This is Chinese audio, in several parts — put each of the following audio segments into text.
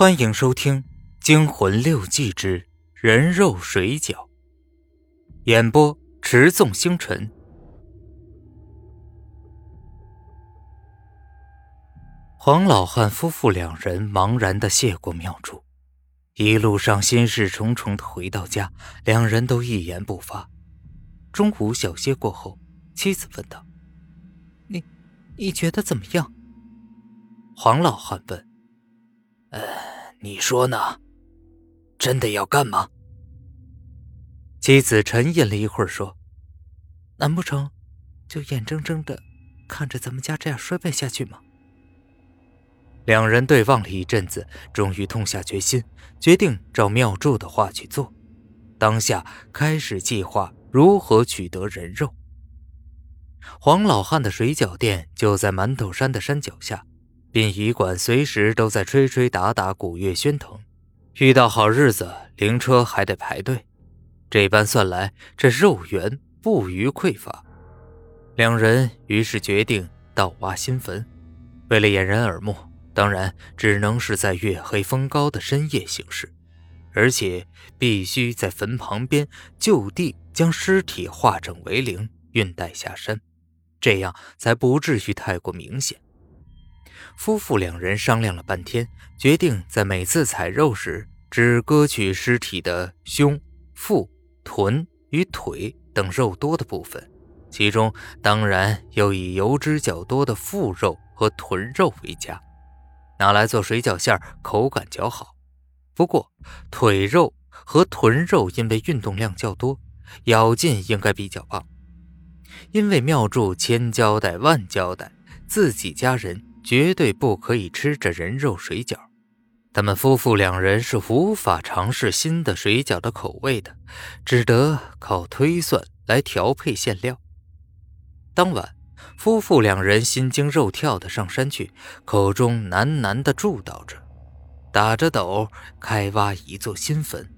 欢迎收听《惊魂六记之人肉水饺》，演播：持纵星辰。黄老汉夫妇两人茫然的谢过庙主，一路上心事重重的回到家，两人都一言不发。中午小歇过后，妻子问道：“你，你觉得怎么样？”黄老汉问。呃，你说呢？真的要干吗？妻子沉吟了一会儿，说：“难不成就眼睁睁的看着咱们家这样衰败下去吗？”两人对望了一阵子，终于痛下决心，决定照妙祝的话去做。当下开始计划如何取得人肉。黄老汉的水饺店就在馒头山的山脚下。殡仪馆随时都在吹吹打打，鼓乐喧腾。遇到好日子，灵车还得排队。这般算来，这肉源不虞匮乏。两人于是决定盗挖新坟。为了掩人耳目，当然只能是在月黑风高的深夜行事，而且必须在坟旁边就地将尸体化整为零，运带下山，这样才不至于太过明显。夫妇两人商量了半天，决定在每次采肉时只割取尸体的胸、腹、臀与腿等肉多的部分，其中当然又以油脂较多的腹肉和臀肉为佳，拿来做水饺馅儿口感较好。不过腿肉和臀肉因为运动量较多，咬劲应该比较棒。因为妙柱千交代万交代，自己家人。绝对不可以吃这人肉水饺，他们夫妇两人是无法尝试新的水饺的口味的，只得靠推算来调配馅料。当晚，夫妇两人心惊肉跳的上山去，口中喃喃的祝祷着，打着斗开挖一座新坟，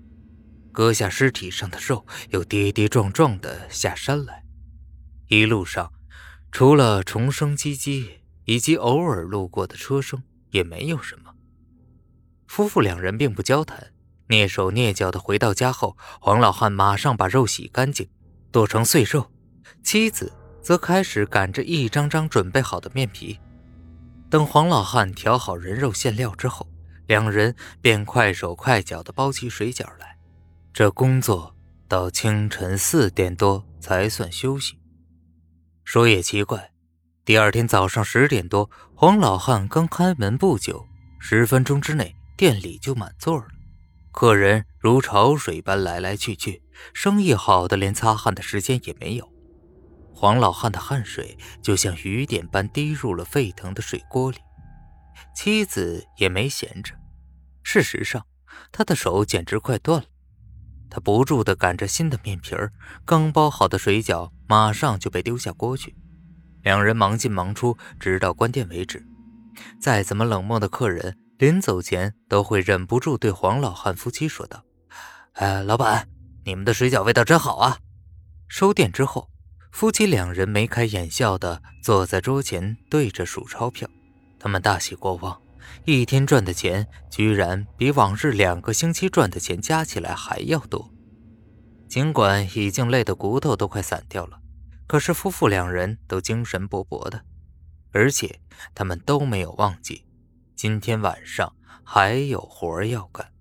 割下尸体上的肉，又跌跌撞撞的下山来。一路上，除了重生唧唧。以及偶尔路过的车声也没有什么。夫妇两人并不交谈，蹑手蹑脚的回到家后，黄老汉马上把肉洗干净，剁成碎肉，妻子则开始擀着一张张准备好的面皮。等黄老汉调好人肉馅料之后，两人便快手快脚的包起水饺来。这工作到清晨四点多才算休息。说也奇怪。第二天早上十点多，黄老汉刚开门不久，十分钟之内店里就满座了，客人如潮水般来来去去，生意好的连擦汗的时间也没有。黄老汉的汗水就像雨点般滴入了沸腾的水锅里，妻子也没闲着。事实上，他的手简直快断了，他不住地擀着新的面皮儿，刚包好的水饺马上就被丢下锅去。两人忙进忙出，直到关店为止。再怎么冷漠的客人，临走前都会忍不住对黄老汉夫妻说道：“哎，老板，你们的水饺味道真好啊！”收店之后，夫妻两人眉开眼笑的坐在桌前，对着数钞票。他们大喜过望，一天赚的钱居然比往日两个星期赚的钱加起来还要多。尽管已经累得骨头都快散掉了。可是夫妇两人都精神勃勃的，而且他们都没有忘记，今天晚上还有活要干。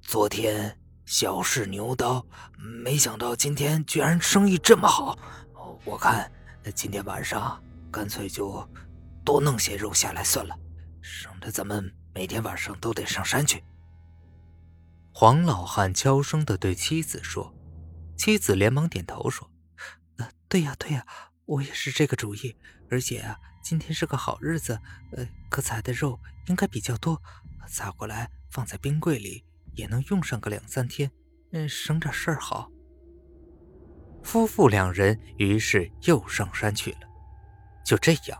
昨天小试牛刀，没想到今天居然生意这么好。我看今天晚上干脆就多弄些肉下来算了，省得咱们每天晚上都得上山去。黄老汉悄声的对妻子说。妻子连忙点头说：“呃，对呀，对呀，我也是这个主意。而且啊，今天是个好日子，呃，可采的肉应该比较多，采过来放在冰柜里也能用上个两三天，嗯，省点事儿好。”夫妇两人于是又上山去了。就这样，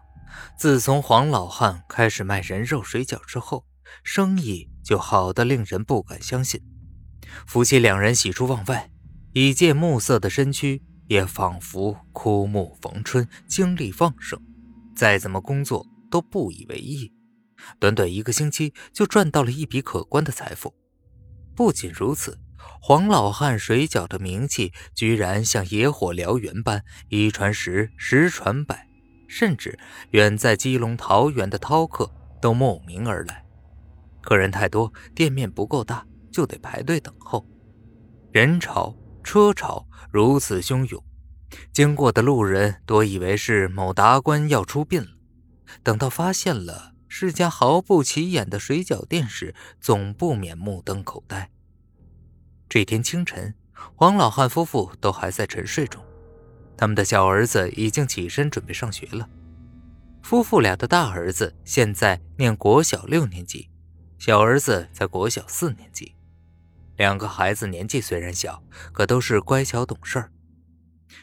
自从黄老汉开始卖人肉水饺之后，生意就好的令人不敢相信。夫妻两人喜出望外。已见暮色的身躯也仿佛枯木逢春，精力旺盛，再怎么工作都不以为意。短短一个星期就赚到了一笔可观的财富。不仅如此，黄老汉水饺的名气居然像野火燎原般一传十，十传百，甚至远在基隆、桃园的饕客都慕名而来。客人太多，店面不够大，就得排队等候。人潮、车潮如此汹涌，经过的路人多以为是某达官要出殡了。等到发现了是家毫不起眼的水饺店时，总不免目瞪口呆。这天清晨，黄老汉夫妇都还在沉睡中，他们的小儿子已经起身准备上学了。夫妇俩的大儿子现在念国小六年级，小儿子在国小四年级。两个孩子年纪虽然小，可都是乖巧懂事儿。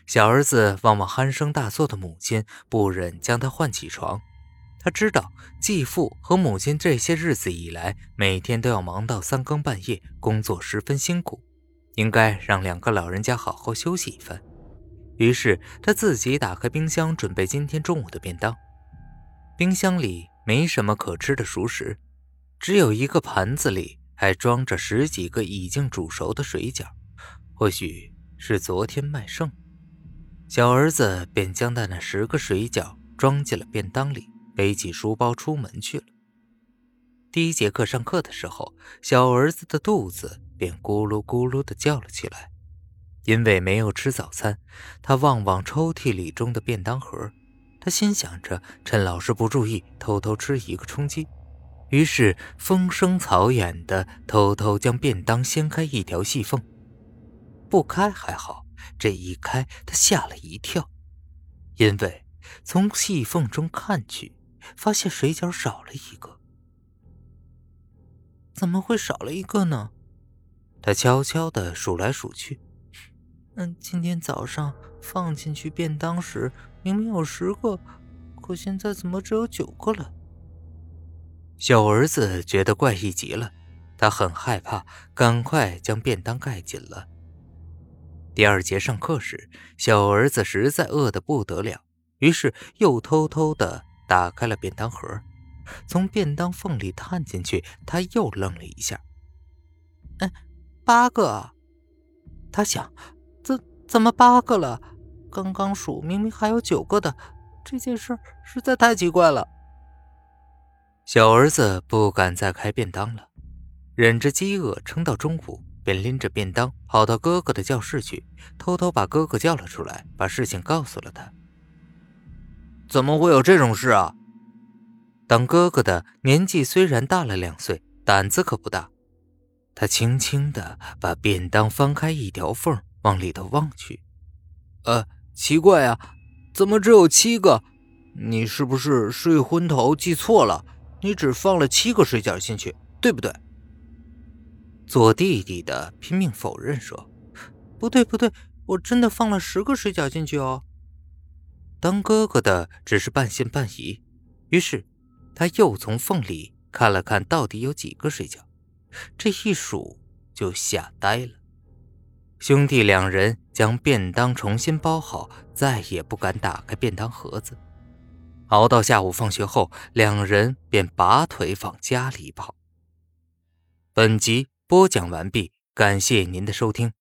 小儿子望望鼾声大作的母亲，不忍将他唤起床。他知道继父和母亲这些日子以来，每天都要忙到三更半夜，工作十分辛苦，应该让两个老人家好好休息一番。于是他自己打开冰箱，准备今天中午的便当。冰箱里没什么可吃的熟食，只有一个盘子里还装着十几个已经煮熟的水饺，或许是昨天卖剩。小儿子便将他那十个水饺装进了便当里。背起书包出门去了。第一节课上课的时候，小儿子的肚子便咕噜咕噜的叫了起来，因为没有吃早餐。他望望抽屉里中的便当盒，他心想着趁老师不注意偷偷吃一个充饥，于是风声草眼的偷偷将便当掀开一条细缝。不开还好，这一开他吓了一跳，因为从细缝中看去。发现水饺少了一个，怎么会少了一个呢？他悄悄的数来数去，嗯，今天早上放进去便当时明明有十个，可现在怎么只有九个了？小儿子觉得怪异极了，他很害怕，赶快将便当盖紧了。第二节上课时，小儿子实在饿得不得了，于是又偷偷的。打开了便当盒，从便当缝里探进去，他又愣了一下。哎，八个！他想，怎怎么八个了？刚刚数明明还有九个的，这件事实在太奇怪了。小儿子不敢再开便当了，忍着饥饿撑到中午，便拎着便当跑到哥哥的教室去，偷偷把哥哥叫了出来，把事情告诉了他。怎么会有这种事啊？当哥哥的年纪虽然大了两岁，胆子可不大。他轻轻的把便当翻开一条缝，往里头望去。呃，奇怪啊，怎么只有七个？你是不是睡昏头记错了？你只放了七个水饺进去，对不对？做弟弟的拼命否认说：“不对，不对，我真的放了十个水饺进去哦。”当哥哥的只是半信半疑，于是他又从缝里看了看到底有几个水饺，这一数就吓呆了。兄弟两人将便当重新包好，再也不敢打开便当盒子。熬到下午放学后，两人便拔腿往家里跑。本集播讲完毕，感谢您的收听。